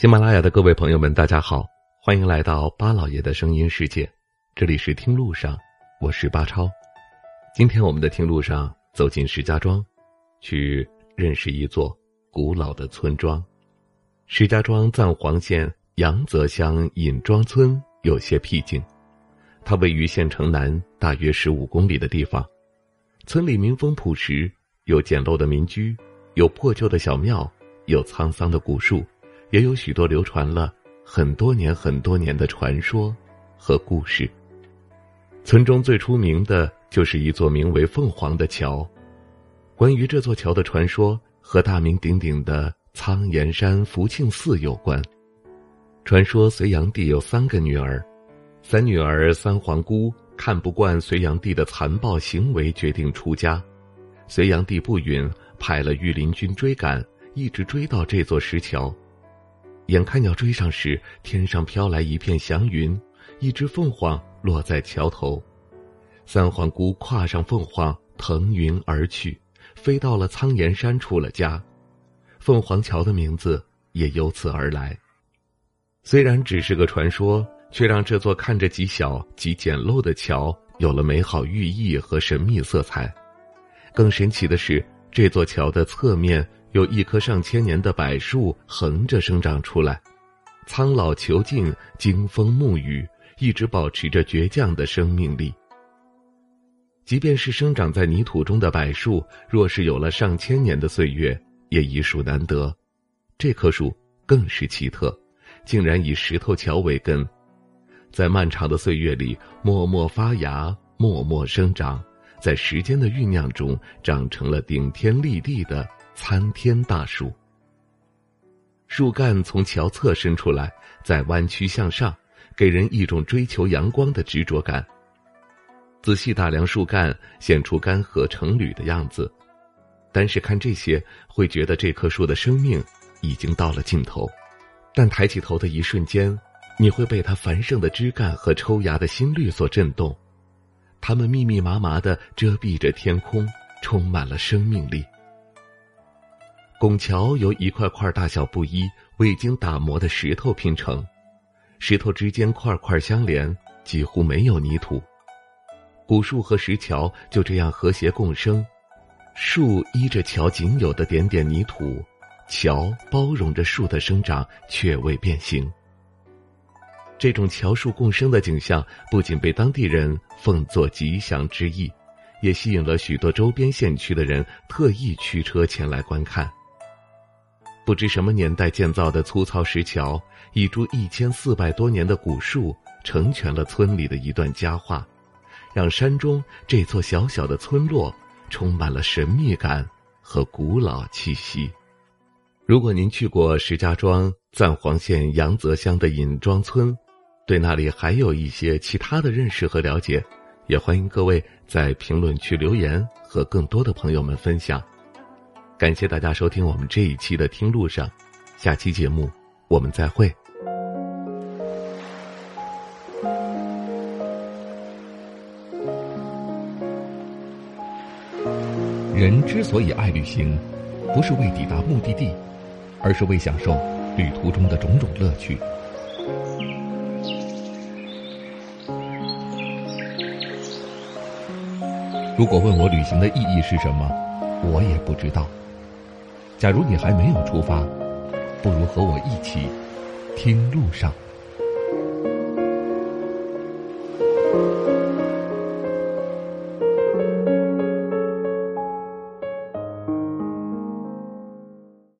喜马拉雅的各位朋友们，大家好，欢迎来到巴老爷的声音世界，这里是听路上，我是巴超。今天我们的听路上走进石家庄，去认识一座古老的村庄。石家庄赞皇县杨泽乡尹庄村有些僻静，它位于县城南大约十五公里的地方。村里民风朴实，有简陋的民居，有破旧的小庙，有沧桑的古树。也有许多流传了很多年、很多年的传说和故事。村中最出名的就是一座名为凤凰的桥。关于这座桥的传说，和大名鼎鼎的苍岩山福庆寺有关。传说隋炀帝有三个女儿，三女儿三皇姑看不惯隋炀帝的残暴行为，决定出家。隋炀帝不允，派了御林军追赶，一直追到这座石桥。眼看要追上时，天上飘来一片祥云，一只凤凰落在桥头，三皇姑跨上凤凰，腾云而去，飞到了苍岩山，出了家，凤凰桥的名字也由此而来。虽然只是个传说，却让这座看着极小、极简陋的桥有了美好寓意和神秘色彩。更神奇的是，这座桥的侧面。有一棵上千年的柏树横着生长出来，苍老遒劲，经风沐雨，一直保持着倔强的生命力。即便是生长在泥土中的柏树，若是有了上千年的岁月，也已属难得。这棵树更是奇特，竟然以石头桥为根，在漫长的岁月里默默发芽，默默生长，在时间的酝酿中长成了顶天立地的。参天大树，树干从桥侧伸出来，再弯曲向上，给人一种追求阳光的执着感。仔细打量树干，显出干涸成缕的样子。单是看这些，会觉得这棵树的生命已经到了尽头。但抬起头的一瞬间，你会被它繁盛的枝干和抽芽的新绿所震动，它们密密麻麻的遮蔽着天空，充满了生命力。拱桥由一块块大小不一、未经打磨的石头拼成，石头之间块块相连，几乎没有泥土。古树和石桥就这样和谐共生，树依着桥仅有的点点泥土，桥包容着树的生长，却未变形。这种桥树共生的景象，不仅被当地人奉作吉祥之意，也吸引了许多周边县区的人特意驱车前来观看。不知什么年代建造的粗糙石桥，一株一千四百多年的古树，成全了村里的一段佳话，让山中这座小小的村落充满了神秘感和古老气息。如果您去过石家庄赞皇县杨泽乡的尹庄村，对那里还有一些其他的认识和了解，也欢迎各位在评论区留言，和更多的朋友们分享。感谢大家收听我们这一期的听路上，下期节目我们再会。人之所以爱旅行，不是为抵达目的地，而是为享受旅途中的种种乐趣。如果问我旅行的意义是什么，我也不知道。假如你还没有出发，不如和我一起听路上。